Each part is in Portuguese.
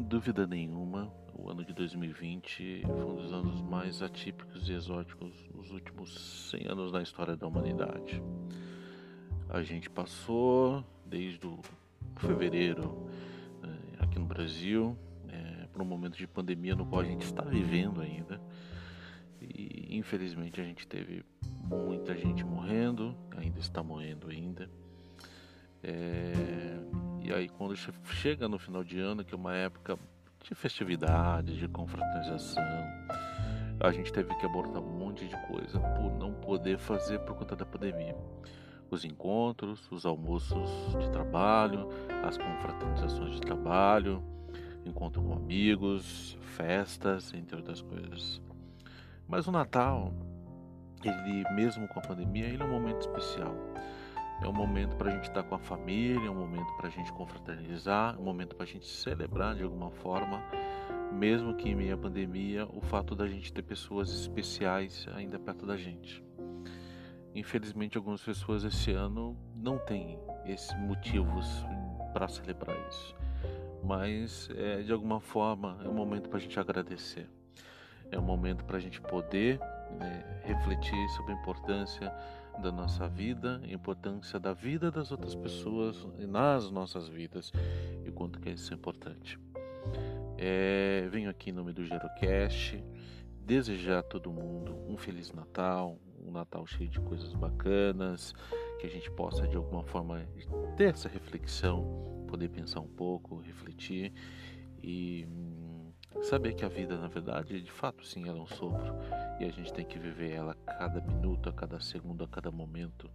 dúvida nenhuma, o ano de 2020 foi um dos anos mais atípicos e exóticos dos últimos 100 anos na história da humanidade. A gente passou desde o fevereiro eh, aqui no Brasil é, por um momento de pandemia no qual a gente está vivendo ainda e infelizmente a gente teve muita gente morrendo, ainda está morrendo ainda. É, e aí quando chega no final de ano, que é uma época de festividade, de confraternização, a gente teve que abordar um monte de coisa por não poder fazer por conta da pandemia. Os encontros, os almoços de trabalho, as confraternizações de trabalho, encontro com amigos, festas, entre outras coisas. Mas o Natal, ele mesmo com a pandemia, ele é um momento especial. É um momento para a gente estar com a família, é um momento para a gente confraternizar, é um momento para a gente celebrar de alguma forma, mesmo que em meio à pandemia, o fato da gente ter pessoas especiais ainda perto da gente. Infelizmente, algumas pessoas esse ano não têm esses motivos para celebrar isso, mas é, de alguma forma é um momento para a gente agradecer, é um momento para a gente poder né, refletir sobre a importância da nossa vida, a importância da vida das outras pessoas nas nossas vidas e quanto que isso é importante. É, venho aqui em nome do Gerocast desejar a todo mundo um Feliz Natal, um Natal cheio de coisas bacanas, que a gente possa de alguma forma ter essa reflexão, poder pensar um pouco, refletir e Saber que a vida, na verdade, de fato, sim, ela é um sopro e a gente tem que viver ela a cada minuto, a cada segundo, a cada momento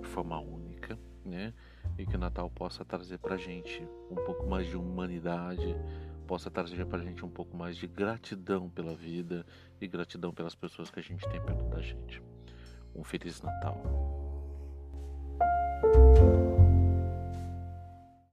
de forma única, né? E que o Natal possa trazer pra gente um pouco mais de humanidade, possa trazer pra gente um pouco mais de gratidão pela vida e gratidão pelas pessoas que a gente tem perto da gente. Um Feliz Natal.